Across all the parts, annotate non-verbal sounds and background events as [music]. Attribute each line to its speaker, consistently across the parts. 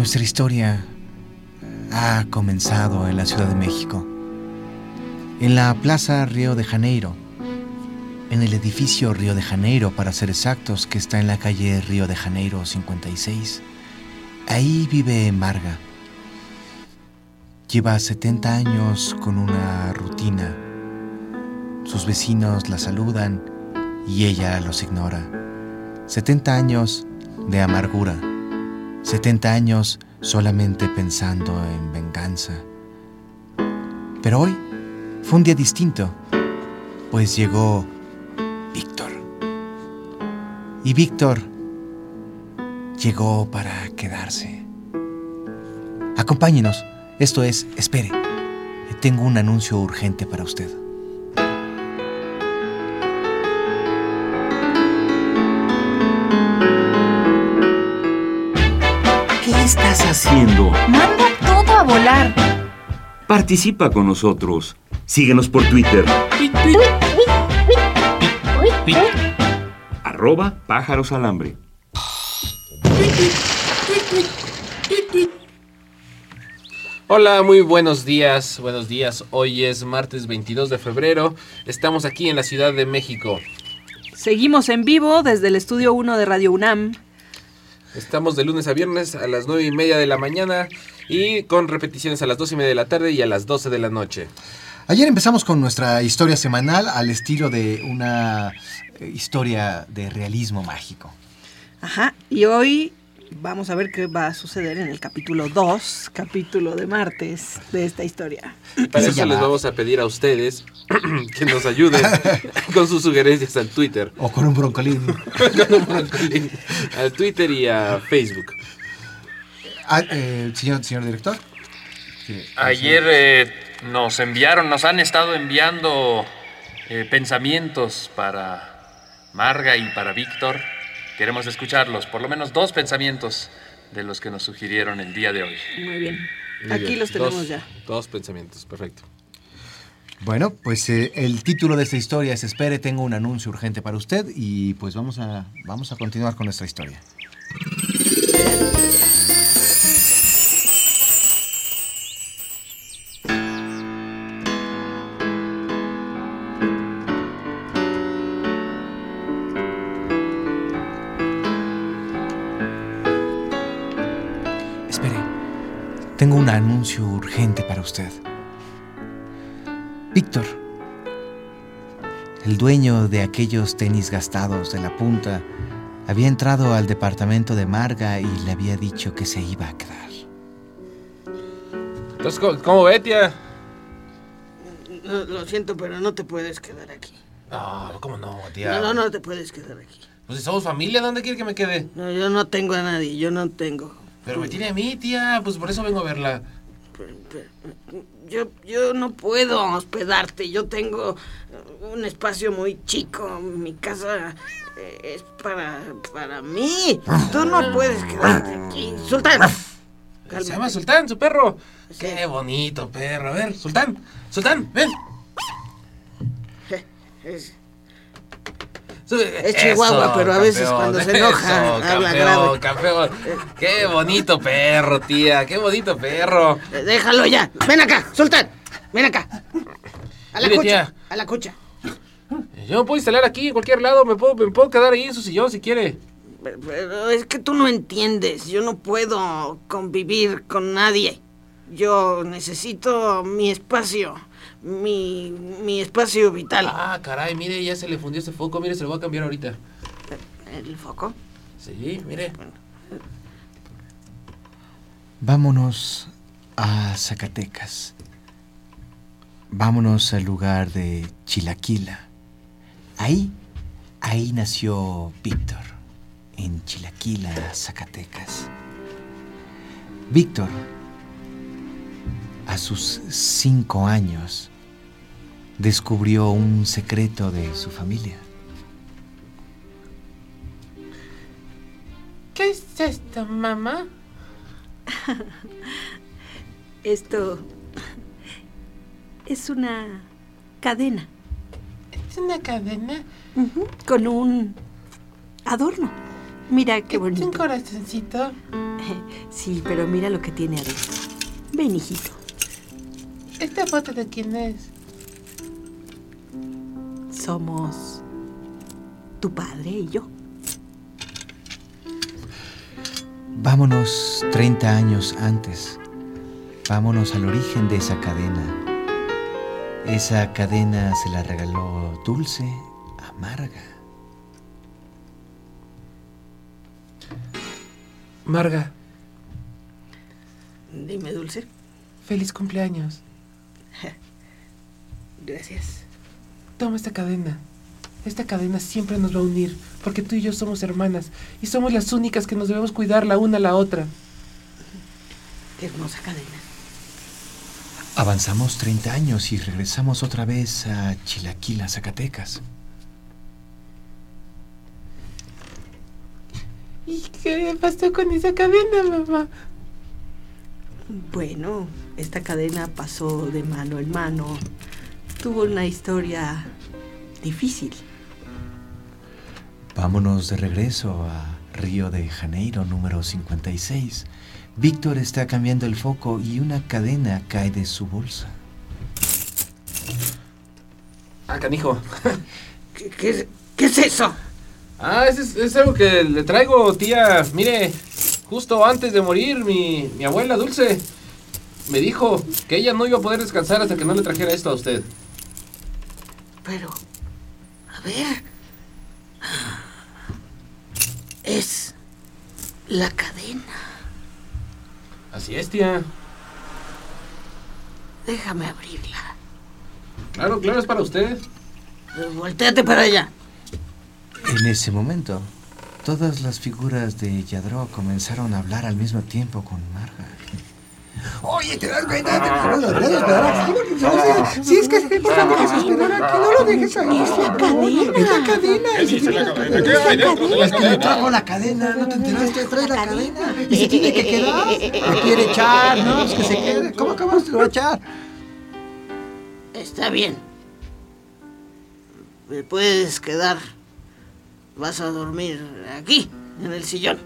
Speaker 1: Nuestra historia ha comenzado en la Ciudad de México, en la Plaza Río de Janeiro, en el edificio Río de Janeiro, para ser exactos, que está en la calle Río de Janeiro 56. Ahí vive Marga. Lleva 70 años con una rutina. Sus vecinos la saludan y ella los ignora. 70 años de amargura. 70 años solamente pensando en venganza. Pero hoy fue un día distinto, pues llegó Víctor. Y Víctor llegó para quedarse. Acompáñenos. Esto es, espere, tengo un anuncio urgente para usted.
Speaker 2: Estás haciendo?
Speaker 3: Manda todo a volar.
Speaker 2: Participa con nosotros. Síguenos por Twitter. Arroba pájaros alambre.
Speaker 4: Hola, muy buenos días, buenos días. Hoy es martes 22 de febrero. Estamos aquí en la Ciudad de México.
Speaker 5: Seguimos en vivo desde el estudio 1 de Radio UNAM.
Speaker 4: Estamos de lunes a viernes a las 9 y media de la mañana y con repeticiones a las 2 y media de la tarde y a las 12 de la noche.
Speaker 1: Ayer empezamos con nuestra historia semanal al estilo de una eh, historia de realismo mágico.
Speaker 5: Ajá, y hoy vamos a ver qué va a suceder en el capítulo 2, capítulo de martes de esta historia.
Speaker 4: Para eso les vamos a pedir a ustedes [clears throat] que nos ayuden [laughs] con sus sugerencias al Twitter.
Speaker 1: O con un broncolín. [laughs]
Speaker 4: Con un broncolín, al Twitter y a Facebook.
Speaker 1: Ah, eh, señor, señor director. ¿quiere-
Speaker 6: Ayer eh, nos enviaron, nos han estado enviando eh, pensamientos para Marga y para Víctor. Queremos escucharlos, por lo menos dos pensamientos de los que nos sugirieron el día de hoy.
Speaker 5: Muy bien.
Speaker 4: Muy
Speaker 5: Aquí
Speaker 4: bien,
Speaker 5: los tenemos
Speaker 4: dos-
Speaker 5: ya.
Speaker 4: Dos pensamientos, perfecto.
Speaker 1: Bueno, pues eh, el título de esta historia es Espere, tengo un anuncio urgente para usted y pues vamos a, vamos a continuar con nuestra historia. Tengo un anuncio urgente para usted. Víctor, el dueño de aquellos tenis gastados de la punta, había entrado al departamento de Marga y le había dicho que se iba a quedar.
Speaker 4: Entonces, ¿cómo, ve, tía?
Speaker 7: Lo, lo siento, pero no te puedes quedar aquí.
Speaker 4: No, ¿cómo no, tía?
Speaker 7: No, no, no te puedes quedar aquí.
Speaker 4: Pues si somos familia, ¿dónde quiere que me quede?
Speaker 7: No, yo no tengo a nadie, yo no tengo.
Speaker 4: Pero me tiene a mí, tía, pues por eso vengo a verla.
Speaker 7: Yo, yo no puedo hospedarte, yo tengo un espacio muy chico, mi casa eh, es para, para mí. Tú no puedes quedarte aquí. Sultán.
Speaker 4: Se llama Sultán, su perro.
Speaker 7: Sí.
Speaker 4: Qué bonito perro. A ver, Sultán, Sultán, ven.
Speaker 7: Es-. Es chihuahua, pero a veces cuando se [laughs] enoja, habla
Speaker 4: campeón,
Speaker 7: grave.
Speaker 4: campeón. Qué bonito perro, tía. Qué bonito perro.
Speaker 7: eh, déjalo ya. Ven acá, Sultán. Ven acá. A la
Speaker 4: Mire,
Speaker 7: cucha.
Speaker 4: tía.
Speaker 7: A la cucha.
Speaker 4: Yo me puedo instalar aquí en cualquier lado. Me puedo, me puedo quedar ahí en su sillón si quiere.
Speaker 7: Pero, pero es que tú no entiendes. Yo no puedo convivir con nadie. Yo necesito mi espacio. Mi, mi espacio vital.
Speaker 4: Ah, caray, mire, ya se le fundió ese foco. Mire, se lo voy a cambiar ahorita.
Speaker 7: ¿El foco?
Speaker 4: Sí, mire.
Speaker 1: Vámonos a Zacatecas. Vámonos al lugar de Chilaquila. Ahí, ahí nació Víctor, en Chilaquila, Zacatecas. Víctor, a sus cinco años, descubrió un secreto de su familia.
Speaker 4: ¿Qué es esto, mamá? [laughs]
Speaker 5: Esto es una cadena
Speaker 4: ¿Es una cadena?
Speaker 5: con un adorno. Mira qué
Speaker 4: ¿Es un
Speaker 5: bonito.
Speaker 4: corazoncito? [laughs]
Speaker 5: Sí, pero mira lo que tiene adentro. Ven, hijito.
Speaker 4: ¿Esta foto de quién es?
Speaker 5: Somos tu padre y yo.
Speaker 1: Vámonos 30 años antes. Vámonos al origen de esa cadena. Esa cadena se la regaló Dulce a Marga.
Speaker 4: Marga,
Speaker 5: Dime, Dulce.
Speaker 4: feliz cumpleaños.
Speaker 5: Gracias.
Speaker 4: Toma esta cadena. Esta cadena siempre nos va a unir, porque tú y yo somos hermanas y somos las únicas que nos debemos cuidar la una a la otra.
Speaker 5: Qué hermosa cadena.
Speaker 1: Avanzamos 30 años y regresamos otra vez a Chilaquila, Zacatecas.
Speaker 4: ¿Y qué pasó con esa cadena, mamá?
Speaker 5: Bueno, esta cadena pasó de mano en mano. Tuvo una historia difícil.
Speaker 1: Vámonos de regreso a Río de Janeiro número 56. Víctor está cambiando el foco y una cadena cae de su bolsa.
Speaker 4: Ah, canijo. [laughs]
Speaker 7: ¿Qué, qué- qué es eso?
Speaker 4: Ah, es, es- es algo que le traigo, tía. Mire, justo antes de morir, mi, mi abuela Dulce me dijo que ella no iba a poder descansar hasta que no le trajera esto a usted.
Speaker 7: Pero, a ver. Es la cadena.
Speaker 4: Así es, tía.
Speaker 7: Déjame abrirla.
Speaker 4: Claro, claro, es para usted.
Speaker 7: Voltéate para allá.
Speaker 1: En ese momento, todas las figuras de Yadro comenzaron a hablar al mismo tiempo con Marga.
Speaker 8: Oye, ¿te das cuenta? Si es que es importante que se espera aquí, no lo dejes ahí. Es la cadena. Es la cadena. se tiene- Es que le trajo la cadena, ¿no te enteraste? Trae la cadena. Y se tiene que quedar. Lo quiere echar, ¿no? Pues que se quede. ¿Cómo acabas de lo va a echar?
Speaker 7: Está bien. Me puedes quedar. Vas a dormir aquí, en el sillón.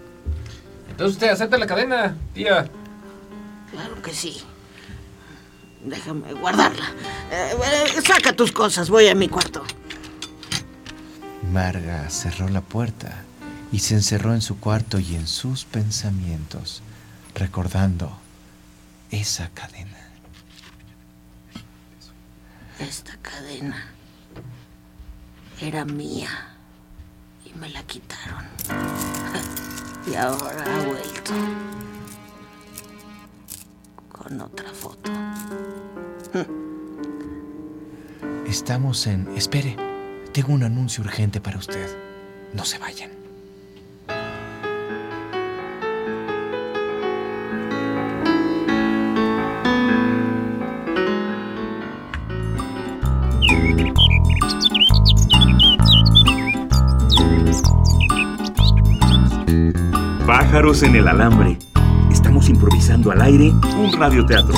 Speaker 4: Entonces usted acepta la cadena, tía.
Speaker 7: Claro que sí. Déjame guardarla. Eh, eh, saca tus cosas, voy a mi cuarto.
Speaker 1: Marga cerró la puerta y se encerró en su cuarto y en sus pensamientos, recordando esa cadena.
Speaker 7: Esta cadena era mía y me la quitaron. [laughs] Y ahora ha vuelto con otra foto.
Speaker 1: Estamos en... Espere, tengo un anuncio urgente para usted. No se vayan.
Speaker 2: Pájaros en el alambre. Estamos improvisando al aire un radioteatro.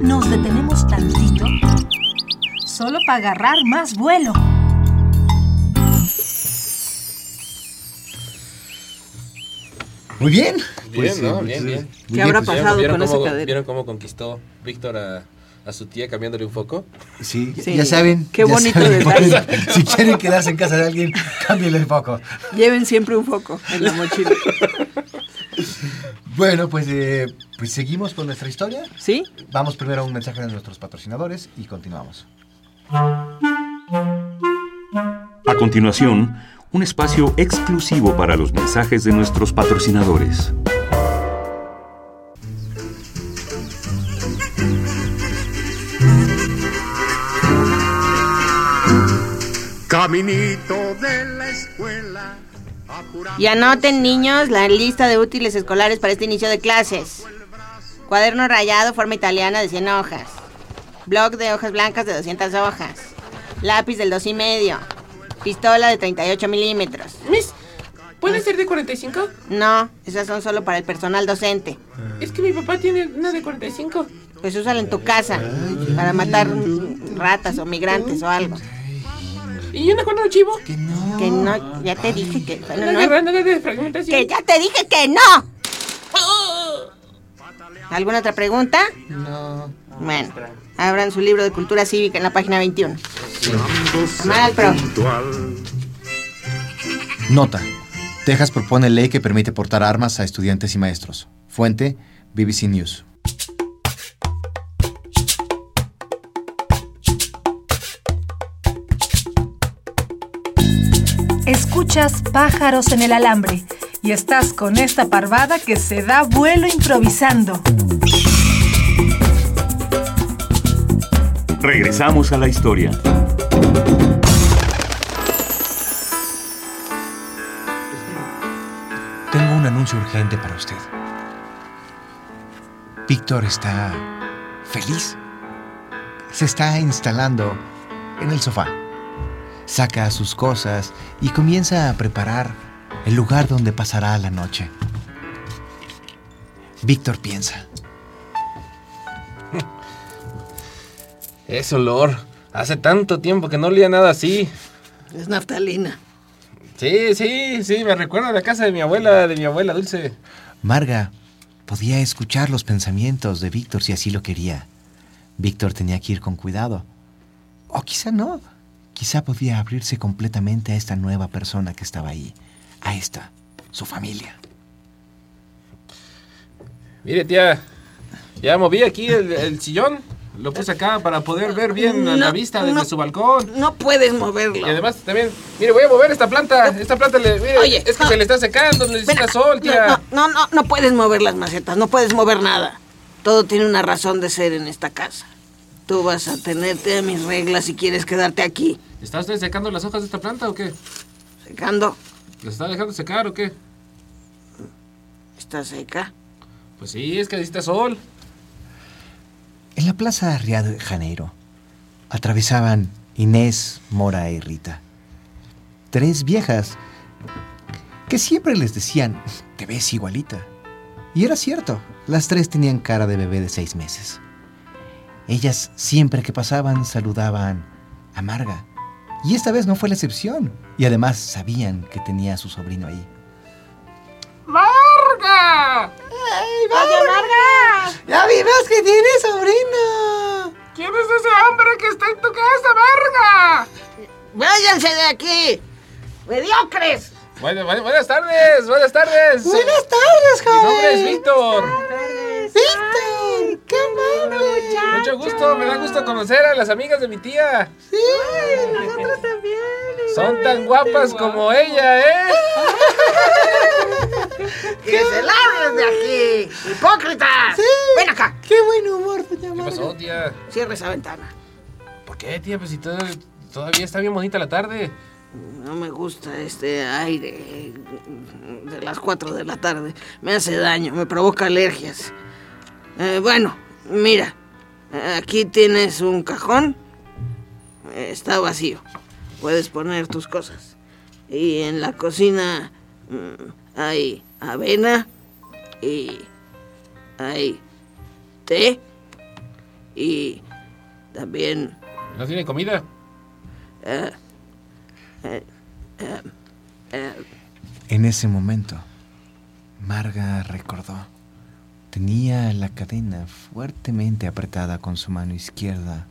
Speaker 3: Nos detenemos tantito solo para agarrar más vuelo.
Speaker 8: Muy bien.
Speaker 4: Bien,
Speaker 2: Pues,
Speaker 4: ¿no?
Speaker 2: eh,
Speaker 4: Bien,
Speaker 2: pues,
Speaker 4: bien.
Speaker 5: ¿Qué habrá
Speaker 4: ¿Vieron-
Speaker 5: pasado
Speaker 4: vieron
Speaker 5: con esa
Speaker 4: cómo-
Speaker 5: cadena?
Speaker 4: ¿Vieron cómo conquistó Víctor a, a su tía cambiándole un foco?
Speaker 1: Sí,
Speaker 5: Sí.
Speaker 1: ya saben.
Speaker 5: Qué
Speaker 1: ya
Speaker 5: bonito
Speaker 1: saben,
Speaker 5: detalle. [laughs]
Speaker 1: pueden- si quieren quedarse en casa de alguien, [laughs] cámbienle el foco.
Speaker 5: Lleven siempre un foco en la mochila. [laughs]
Speaker 1: bueno, pues, eh, pues seguimos con nuestra historia.
Speaker 5: Sí.
Speaker 1: Vamos primero a un mensaje de nuestros patrocinadores y continuamos.
Speaker 2: A continuación, un espacio exclusivo para los mensajes de nuestros patrocinadores.
Speaker 9: Caminito de la escuela.
Speaker 7: Y anoten, niños, la lista de útiles escolares para este inicio de clases. Cuaderno rayado, forma italiana de 100 hojas. Bloc de hojas blancas de 200 hojas. Lápiz del 2 y medio. Pistola de 38 milímetros.
Speaker 4: Miss, ¿puede ser de 45?
Speaker 7: No, esas son solo para el personal docente.
Speaker 4: Es que mi papá tiene una de 45.
Speaker 7: Pues úsala en tu casa para matar ratas o migrantes o algo.
Speaker 4: ¿Y una con un chivo?
Speaker 7: Que no, ya te dije que. bueno, no,
Speaker 4: de
Speaker 7: que ya te dije que no. ¿Alguna otra pregunta?
Speaker 1: No.
Speaker 7: Bueno, abran su libro de cultura cívica en la página 21. Llamar al pro.
Speaker 1: Nota. Texas propone ley que permite portar armas a estudiantes y maestros. Fuente, BBC News.
Speaker 3: Escuchas pájaros en el alambre y estás con esta parvada que se da vuelo improvisando.
Speaker 2: Regresamos a la historia.
Speaker 1: Tengo un anuncio urgente para usted. Víctor está feliz. Se está instalando en el sofá. Saca sus cosas y comienza a preparar el lugar donde pasará la noche. Víctor piensa. [laughs]
Speaker 4: Ese olor. Hace tanto tiempo que no olía nada así.
Speaker 7: Es naftalina.
Speaker 4: Sí, sí, sí, me recuerda a la casa de mi abuela, de mi abuela Dulce.
Speaker 1: Marga podía escuchar los pensamientos de Víctor si así lo quería. Víctor tenía que ir con cuidado. O quizá no. Quizá podía abrirse completamente a esta nueva persona que estaba ahí. A esta, su familia.
Speaker 4: Mire, tía, ya moví aquí el, el sillón. Lo puse acá para poder ver bien la- vista desde
Speaker 7: no.
Speaker 4: su balcón.
Speaker 7: No puedes moverlo.
Speaker 4: Y además también, mire, voy a mover esta planta. Esta planta, le, mire,
Speaker 7: Oye,
Speaker 4: es que
Speaker 7: no.
Speaker 4: se le está secando, necesita sol, tía.
Speaker 7: No, no, no, no puedes mover las macetas, no puedes mover nada. Todo tiene una razón de ser en esta casa. Tú vas a tenerte a mis reglas si quieres quedarte aquí.
Speaker 4: ¿Está usted secando las hojas de esta planta o qué?
Speaker 7: Secando,
Speaker 4: ¿Las está dejando secar o qué?
Speaker 7: está seca.
Speaker 4: Pues sí, es que necesita sol.
Speaker 1: En la plaza Río de Janeiro atravesaban Inés, Mora y Rita. Tres viejas que siempre les decían, te ves igualita. Y era cierto, las tres tenían cara de bebé de seis meses. Ellas siempre que pasaban saludaban a Marga. Y esta vez no fue la excepción. Y además sabían que tenía a su sobrino ahí.
Speaker 4: ¡Marga!
Speaker 7: ¡Vaya, Marga!
Speaker 8: ¡Ya vimos que tiene sobrino!
Speaker 4: ¿Quién es ese hombre que está en tu casa, Marga?
Speaker 7: ¡Váyanse de aquí! ¡Mediocres!
Speaker 4: Bueno, bueno, buenas tardes, buenas tardes.
Speaker 8: Buenas tardes,
Speaker 4: Mi nombre es
Speaker 8: joven.
Speaker 4: Víctor,
Speaker 8: qué amable.
Speaker 4: Mucho gusto, me da gusto conocer a las amigas de mi tía.
Speaker 8: Sí, nosotros también.
Speaker 4: Son tan guapas como ella, ¿eh?
Speaker 7: ¡Que se larguen de aquí! ¡Hipócritas!
Speaker 8: Sí.
Speaker 7: ¡Ven acá!
Speaker 8: Qué buen humor, doña
Speaker 4: ¿Qué
Speaker 8: Marga.
Speaker 4: pasó, tía?
Speaker 7: Cierra esa ventana.
Speaker 4: ¿Por qué, tía? Pues si todo- todavía está bien bonita la tarde.
Speaker 7: No me gusta este aire de las 4 de la tarde. Me hace daño, me provoca alergias. Eh, bueno, mira, aquí tienes un cajón. Está vacío. Puedes poner tus cosas. Y en la cocina mm, hay avena y hay té y también
Speaker 4: ¿No tiene comida?
Speaker 7: eh, eh, eh,
Speaker 1: En ese momento, Marga recordó. Tenía la cadena fuertemente apretada con su mano izquierda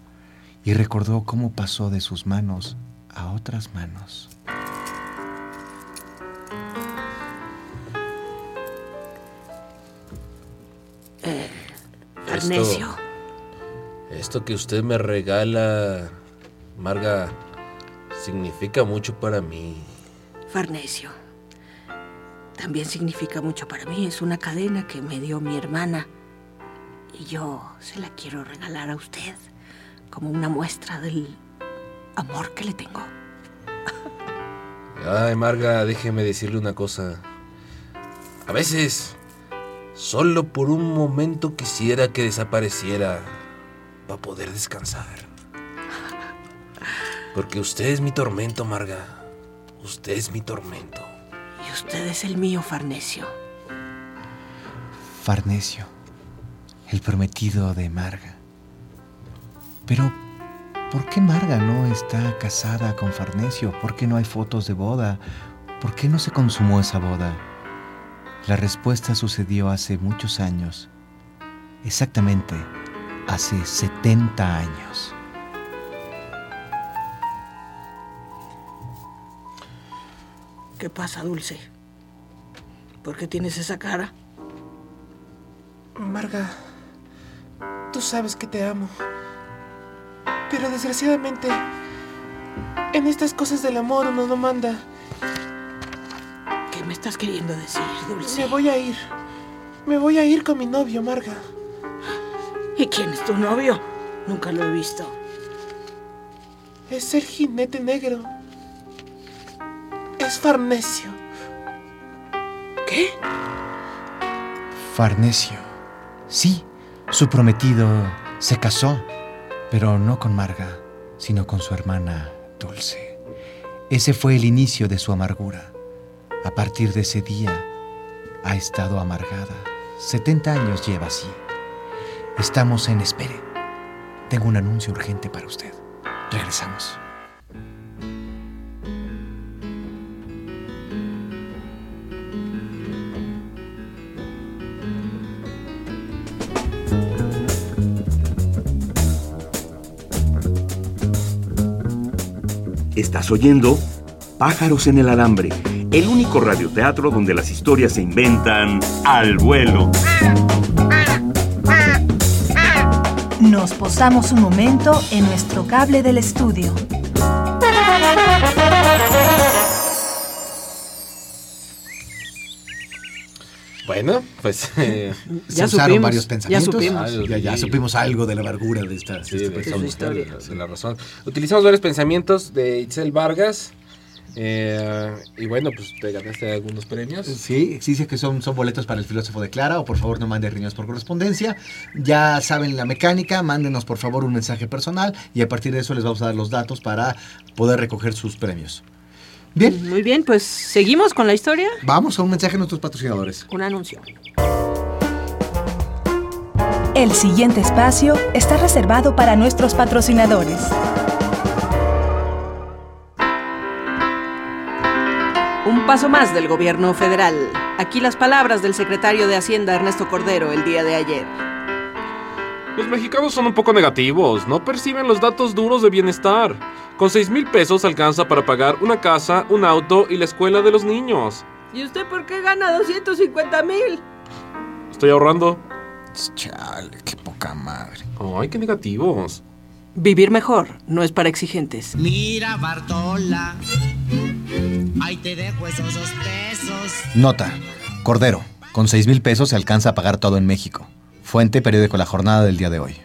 Speaker 1: y recordó cómo pasó de sus manos a otras manos.
Speaker 7: Arnesio.
Speaker 4: Esto que usted me regala, Marga, significa mucho para mí.
Speaker 7: Farnesio. También significa mucho para mí. Es una cadena que me dio mi hermana. Y yo se la quiero regalar a usted como una muestra del amor que le tengo. [laughs]
Speaker 4: Ay, Marga, déjeme decirle una cosa. A veces, solo por un momento quisiera que desapareciera para poder descansar. Porque usted es mi tormento, Marga. Usted es mi tormento.
Speaker 7: Usted es el mío, Farnesio.
Speaker 1: Farnesio, el prometido de Marga. Pero, ¿por qué Marga no está casada con Farnesio? ¿Por qué no hay fotos de boda? ¿Por qué no se consumó esa boda? La respuesta sucedió hace muchos años. Exactamente hace 70 años.
Speaker 7: ¿Qué pasa, Dulce? ¿Por qué tienes esa cara?
Speaker 8: Marga, tú sabes que te amo. Pero desgraciadamente, en estas cosas del amor uno no manda.
Speaker 7: ¿Qué me estás queriendo decir, Dulce?
Speaker 8: Me voy a ir. Me voy a ir con mi novio, Marga.
Speaker 7: ¿Y quién es tu novio? Nunca lo he visto.
Speaker 8: Es el jinete negro. Es Farnesio.
Speaker 7: ¿Qué?
Speaker 1: Farnesio. Sí, su prometido se casó, pero no con Marga, sino con su hermana Dulce. Ese fue el inicio de su amargura. A partir de ese día, ha estado amargada. 70 años lleva así. Estamos en espere. Tengo un anuncio urgente para usted. Regresamos.
Speaker 2: Estás oyendo Pájaros en el Alambre, el único radioteatro donde las historias se inventan al vuelo.
Speaker 3: Nos posamos un momento en nuestro cable del estudio.
Speaker 4: Bueno, pues. [laughs] eh,
Speaker 5: Ya
Speaker 1: se usaron
Speaker 5: supimos,
Speaker 1: varios
Speaker 5: ya
Speaker 1: pensamientos.
Speaker 5: supimos.
Speaker 1: Ya, ya supimos algo de la amargura de esta, de
Speaker 4: sí,
Speaker 1: esta
Speaker 4: de,
Speaker 1: persona.
Speaker 4: esa historia, de la razón. Utilizamos varios pensamientos de Itzel Vargas. eh, y bueno, pues te ganaste algunos premios.
Speaker 1: Sí, dice que son, son boletos para el filósofo de Clara o por favor no mande riñones por correspondencia. Ya saben la mecánica, mándenos por favor un mensaje personal y a partir de eso les vamos a dar los datos para poder recoger sus premios. Bien,
Speaker 5: Muy bien, pues seguimos con la historia.
Speaker 1: vamos a un mensaje a nuestros patrocinadores.
Speaker 5: Un anuncio.
Speaker 3: El siguiente espacio está reservado para nuestros patrocinadores.
Speaker 5: Un paso más del gobierno federal. Aquí las palabras del secretario de Hacienda Ernesto Cordero el día de ayer.
Speaker 10: Los mexicanos son un poco negativos, no perciben los datos duros de bienestar. Con 6 mil pesos alcanza para pagar una casa, un auto y la escuela de los niños.
Speaker 5: ¿Y usted por qué gana 250 mil?
Speaker 10: Estoy ahorrando.
Speaker 1: Chale, qué poca madre.
Speaker 10: Ay, qué negativos.
Speaker 5: Vivir mejor no es para exigentes.
Speaker 11: Mira, Bartola. Ahí te dejo esos dos pesos.
Speaker 1: Nota, Cordero, con 6 mil pesos se alcanza a pagar todo en México. Fuente periódico La Jornada del día de hoy.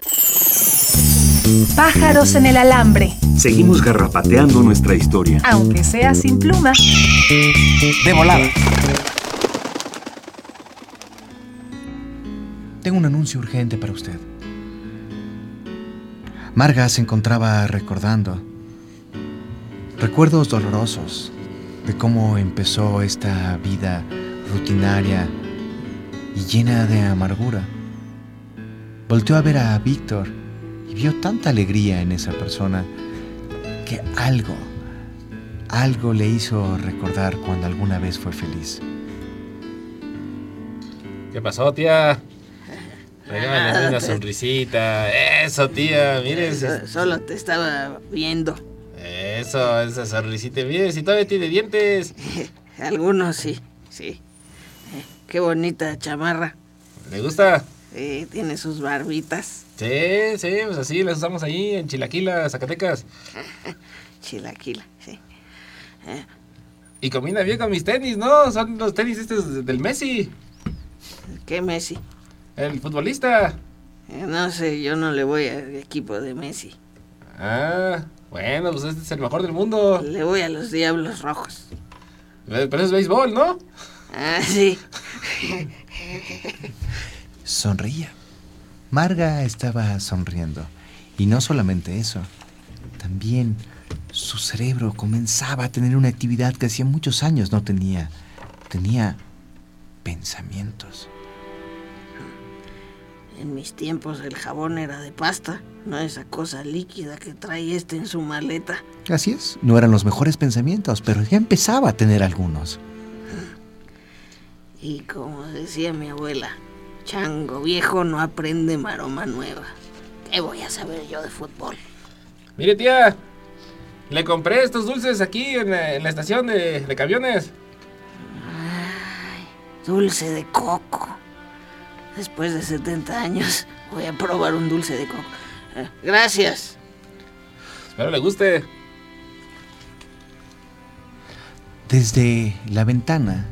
Speaker 3: Pájaros en el alambre,
Speaker 2: Seguimos garrapateando nuestra historia.
Speaker 3: aunque sea sin pluma.
Speaker 1: De volada. Tengo un anuncio urgente para usted. Marga se encontraba recordando recuerdos dolorosos de cómo empezó esta vida rutinaria y llena de amargura. Volteó a ver a Víctor vio tanta alegría en esa persona que algo, algo le hizo recordar cuando alguna vez fue feliz.
Speaker 4: ¿Qué pasó, tía? Regálale
Speaker 7: Nada,
Speaker 4: una
Speaker 7: te-
Speaker 4: sonrisita. Eso, tía, mire.
Speaker 7: So- Solo te estaba viendo.
Speaker 4: Eso, esa sonrisita. Mire, si todavía tiene dientes. [laughs]
Speaker 7: Algunos sí, sí. Eh, Qué bonita chamarra.
Speaker 4: ¿Le gusta?
Speaker 7: Sí, tiene sus barbitas.
Speaker 4: Sí, sí, pues así las usamos ahí en Chilaquila, Zacatecas. [laughs]
Speaker 7: Chilaquila, sí.
Speaker 4: Y combina bien con mis tenis, ¿no? Son los tenis estos del Messi,
Speaker 7: ¿Qué Messi?
Speaker 4: el futbolista.
Speaker 7: Eh, No sé, yo no le voy al equipo de Messi.
Speaker 4: Ah, bueno, pues este es el mejor del mundo.
Speaker 7: Le voy a los Diablos Rojos.
Speaker 4: Eh, Pero es béisbol, ¿no?
Speaker 7: Ah, sí. [laughs]
Speaker 1: Sonreía. Marga estaba sonriendo. Y no solamente eso, también su cerebro comenzaba a tener una actividad que hacía muchos años no tenía. Tenía pensamientos.
Speaker 7: En mis tiempos el jabón era de pasta, no esa cosa líquida que trae este en su maleta.
Speaker 1: Así es, no eran los mejores pensamientos, pero ya empezaba a tener algunos.
Speaker 7: Y como decía mi abuela, chango viejo no aprende maroma nueva. ¿Qué voy a saber yo de fútbol?
Speaker 4: Mire, tía. Le compré estos dulces aquí en, la- en la estación de, de camiones.
Speaker 7: Dulce de coco. Después de 70 años voy a probar un dulce de coco. Eh, Gracias.
Speaker 4: Espero le guste.
Speaker 1: Desde la ventana,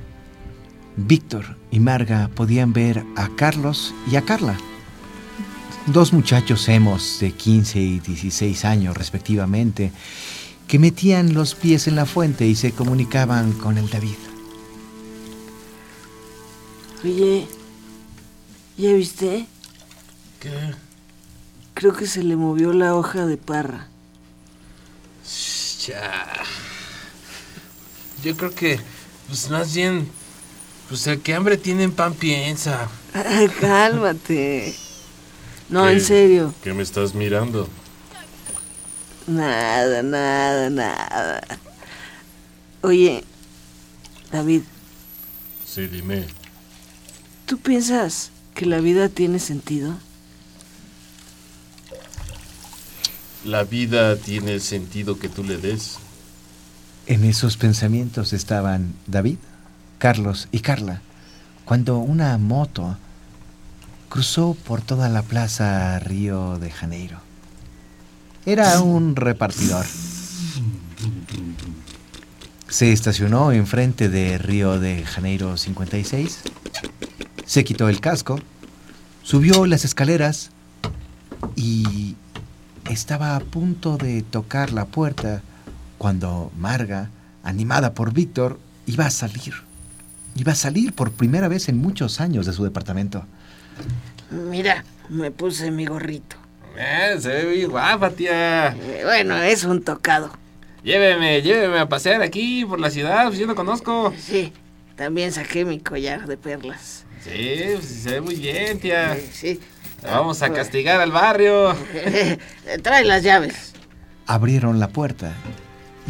Speaker 1: Víctor y Marga podían ver a Carlos y a Carla. Dos muchachos hemos de 15 y 16 años respectivamente, que metían los pies en la fuente y se comunicaban con el David.
Speaker 7: Oye, ¿ya viste?
Speaker 4: ¿Qué?
Speaker 7: Creo que se le movió la hoja de parra.
Speaker 4: Ya. Yo creo que, pues más bien, pues el que hambre tiene en pan piensa.
Speaker 7: Cálmate. No,
Speaker 10: ¿Qué?
Speaker 7: en serio.
Speaker 10: ¿Qué me estás mirando?
Speaker 7: Nada, nada, nada. Oye, David,
Speaker 10: Sí, dime.
Speaker 7: ¿tú piensas que la vida tiene sentido?
Speaker 10: La vida tiene el sentido que tú le des.
Speaker 1: En esos pensamientos estaban David, Carlos y Carla, cuando una moto cruzó por toda la plaza Río de Janeiro. Era un repartidor. Se estacionó enfrente de Río de Janeiro 56, se quitó el casco, subió las escaleras y estaba a punto de tocar la puerta cuando Marga, animada por Víctor, iba a salir. Iba a salir por primera vez en muchos años de su departamento.
Speaker 7: Mira, me puse mi gorrito.
Speaker 4: Eh, se ve bien guapa, tía.
Speaker 7: Eh, Bueno, es un tocado.
Speaker 4: Lléveme, lléveme a pasear aquí por la ciudad, pues yo no conozco.
Speaker 7: Sí, también saqué mi collar de perlas.
Speaker 4: Sí, pues se ve muy bien, tía.
Speaker 7: Eh, Sí.
Speaker 4: Vamos a castigar al barrio. [laughs]
Speaker 7: Trae las llaves.
Speaker 1: Abrieron la puerta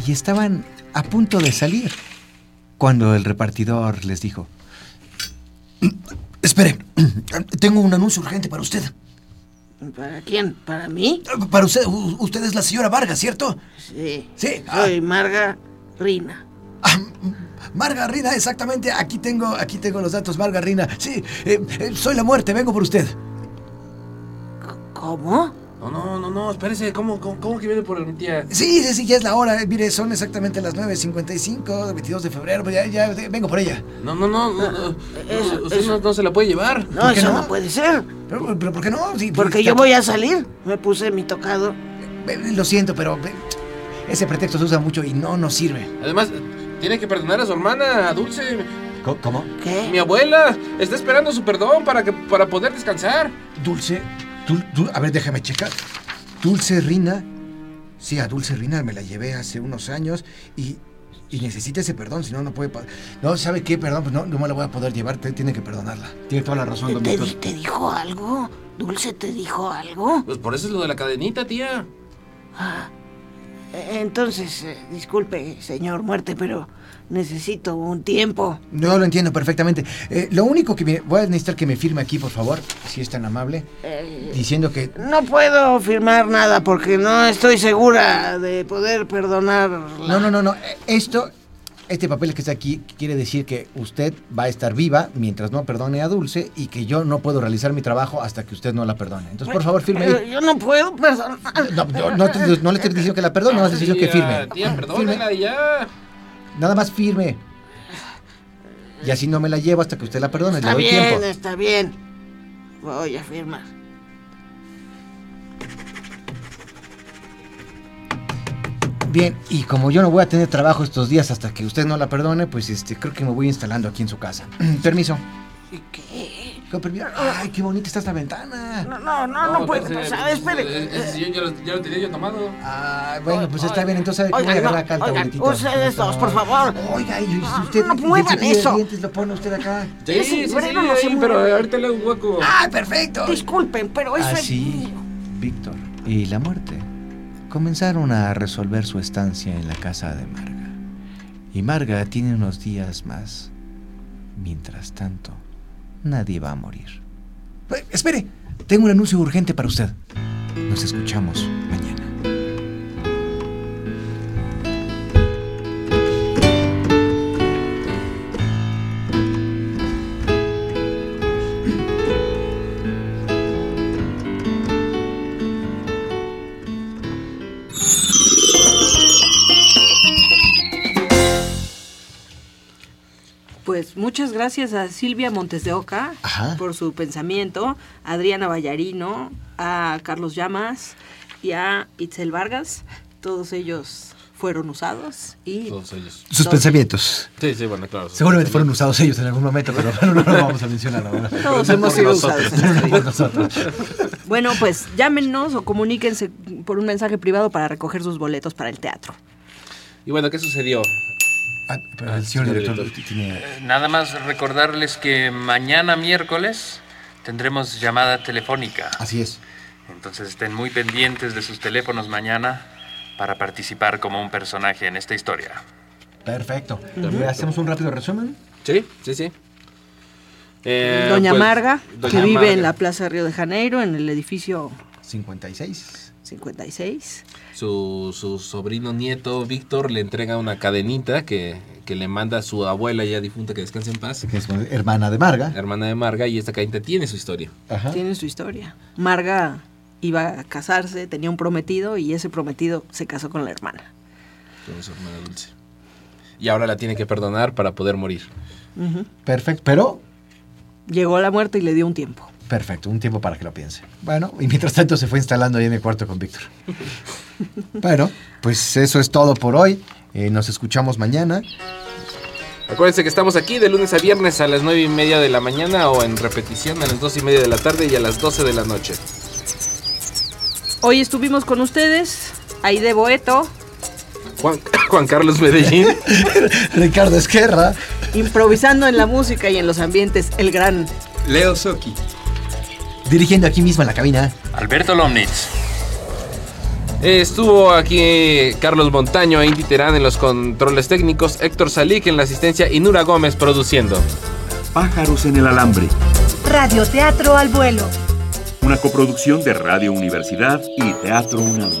Speaker 1: y estaban a punto de salir cuando el repartidor les dijo,
Speaker 8: Espere, [clears throat] tengo un anuncio urgente para usted.
Speaker 7: ¿Para quién? ¿Para mí?
Speaker 8: Para usted, u- usted es la señora Vargas, ¿cierto?
Speaker 7: Sí.
Speaker 8: Sí. ah,
Speaker 7: Soy Marga Rina.
Speaker 8: Marga Rina, exactamente. Aquí tengo, aquí tengo los datos, Marga Rina. Sí, eh, eh, soy la muerte, vengo por usted.
Speaker 7: ¿Cómo?
Speaker 4: No, no, no, no, espérese, ¿cómo, cómo, cómo que viene por mi tía?
Speaker 8: Sí, sí, sí, ya es la hora. eh, Mire, son exactamente las 9.55, 22 de febrero. pues Ya, ya, vengo por ella.
Speaker 4: No, no, no, no, no, [laughs]
Speaker 7: Eso,
Speaker 4: no, usted
Speaker 7: eso.
Speaker 4: no, no se la puede llevar.
Speaker 7: No,
Speaker 8: ¿Por qué
Speaker 7: eso
Speaker 8: no?
Speaker 7: no? puede ser.
Speaker 8: Pero, pero ¿por qué no? Sí,
Speaker 7: Porque
Speaker 8: pues,
Speaker 7: yo voy a salir. Me puse mi tocado.
Speaker 8: eh, Lo siento, pero eh, ese pretexto se usa mucho y no nos sirve.
Speaker 4: Además, tiene que perdonar a su hermana, a Dulce.
Speaker 1: ¿cómo?
Speaker 7: ¿Qué?
Speaker 4: Mi abuela está esperando su perdón para, que, para poder descansar.
Speaker 8: Dulce, dul- dul- a ver, déjame checar. Dulce Rina. Sí, a Dulce Rina me la llevé hace unos años y, y necesita ese perdón, si no, no puede... No, ¿sabe qué? Perdón, pues no, no me la voy a poder llevar, te- tiene que perdonarla. Tiene toda la razón, don
Speaker 7: ¿Te,
Speaker 8: Víctor.
Speaker 7: ¿Te dijo algo? ¿Dulce te dijo algo?
Speaker 4: Pues por eso es lo de la cadenita, tía.
Speaker 7: Eh, Entonces, eh, disculpe, señor muerte, pero necesito un tiempo.
Speaker 8: No lo entiendo perfectamente. Eh, lo único que me... Voy a necesitar que me firme aquí, por favor, si es tan amable,
Speaker 7: Eh,
Speaker 8: diciendo que...
Speaker 7: no puedo firmar nada porque no estoy segura de poder perdonar.
Speaker 8: No, no, no, no. eh, Esto, este papel que está aquí, quiere decir que usted va a estar viva mientras no perdone a Dulce y que yo no puedo realizar mi trabajo hasta que usted no la perdone. Entonces, por favor, firme
Speaker 7: Pero yo no puedo perdonar.
Speaker 8: No, no, no te- no le estoy diciendo que la perdone, no le estoy diciendo que firme.
Speaker 4: Tía, y ya.
Speaker 8: Nada más firme. Y así no me la llevo hasta que usted la perdone. Le
Speaker 7: Está
Speaker 8: doy
Speaker 7: bien,
Speaker 8: tiempo.
Speaker 7: está bien. Voy a firmar.
Speaker 1: Bien, y como yo no voy a tener trabajo estos días hasta que usted no la perdone, pues este, creo que me voy instalando aquí en su casa. [clears throat] Permiso.
Speaker 7: ¿Qué?
Speaker 1: Con permiso. Ay, qué bonita está esta ventana.
Speaker 7: No, no, no, no, puede pasar, espere.
Speaker 4: sillón ya lo, ya lo tenía yo tomado.
Speaker 1: Ah, bueno, pues está bien, entonces voy a agarrar
Speaker 7: no,
Speaker 1: acá el
Speaker 7: ustedes dos, por favor.
Speaker 1: Oiga, y si usted
Speaker 7: no
Speaker 1: y
Speaker 7: muevan eso.
Speaker 1: dientes lo pone usted acá.
Speaker 4: Sí, sí, sí, pero ahorita le hago un hueco.
Speaker 1: ¡Ah, perfecto!
Speaker 7: Disculpen, pero eso es
Speaker 1: Así,
Speaker 7: mío.
Speaker 1: Víctor y la muerte comenzaron a resolver su estancia en la casa de Marga. Y Marga tiene unos días más. Mientras tanto, nadie va a morir. Eh, espere, tengo un anuncio urgente para usted. Nos escuchamos mañana.
Speaker 5: Muchas gracias a Silvia Montes de Oca
Speaker 1: Ajá.
Speaker 5: por su pensamiento, a Adriana Vallarino, a Carlos Llamas y a Itzel Vargas. Todos ellos fueron usados y
Speaker 4: Todos ellos.
Speaker 1: Sus pensamientos.
Speaker 4: Sí, sí, bueno, claro.
Speaker 1: Seguramente fueron usados ellos en algún momento, pero no lo vamos a mencionar ahora. [laughs]
Speaker 5: todos hemos sido usados. Bueno, pues llámenos o comuníquense por un mensaje privado para recoger sus boletos para el teatro.
Speaker 4: Y bueno, ¿qué sucedió?
Speaker 1: Ah, pero el señor director tiene...
Speaker 6: Eh, Nada más recordarles que mañana miércoles tendremos llamada telefónica.
Speaker 1: Así es.
Speaker 6: Entonces estén muy pendientes de sus teléfonos mañana para participar como un personaje en esta historia.
Speaker 1: Perfecto. ¿Le ¿Hacemos un rápido resumen?
Speaker 4: Sí, sí, sí. Eh,
Speaker 5: Doña
Speaker 4: pues,
Speaker 5: Marga,
Speaker 4: Doña
Speaker 5: que vive
Speaker 4: Marga.
Speaker 5: en la Plaza de Río de Janeiro, en el edificio
Speaker 1: 56.
Speaker 5: 56.
Speaker 4: Su, su sobrino nieto Víctor le entrega una cadenita que, que le manda a su abuela ya difunta que descanse en paz,
Speaker 1: Que es hermana de Marga.
Speaker 4: hermana de Marga, y esta cadenita tiene su historia.
Speaker 1: Ajá.
Speaker 5: Tiene su historia. Marga iba a casarse, tenía un prometido y ese prometido se casó con la hermana.
Speaker 4: Con su hermana Dulce. Y ahora la tiene que perdonar para poder morir.
Speaker 1: Perfecto, pero
Speaker 5: Llegó la muerte y le dio un tiempo.
Speaker 1: Perfecto, un tiempo para que lo piense. Bueno, y mientras tanto se fue instalando ahí en el cuarto con Víctor. bueno, pues eso es todo por hoy. Eh, nos escuchamos mañana.
Speaker 4: Acuérdense que estamos aquí de lunes a viernes a las 9 y media de la mañana o en repetición a las 2 y media de la tarde y a las 12 de la noche.
Speaker 5: Hoy estuvimos con ustedes, Aide Boeto,
Speaker 4: Juan, [coughs] Juan Carlos Medellín. [laughs]
Speaker 1: Ricardo Esquerra.
Speaker 5: improvisando en la música y en los ambientes, el gran
Speaker 12: Leo Soki.
Speaker 1: Dirigiendo aquí mismo en la cabina.
Speaker 6: Alberto Lomnitz.
Speaker 4: Eh, Estuvo aquí Carlos Montaño e Indy Terán en los controles técnicos, Héctor Salik en la asistencia y Nura Gómez produciendo.
Speaker 2: Pájaros en el alambre.
Speaker 3: Radioteatro al vuelo.
Speaker 2: Una coproducción de Radio Universidad y Teatro UNAM.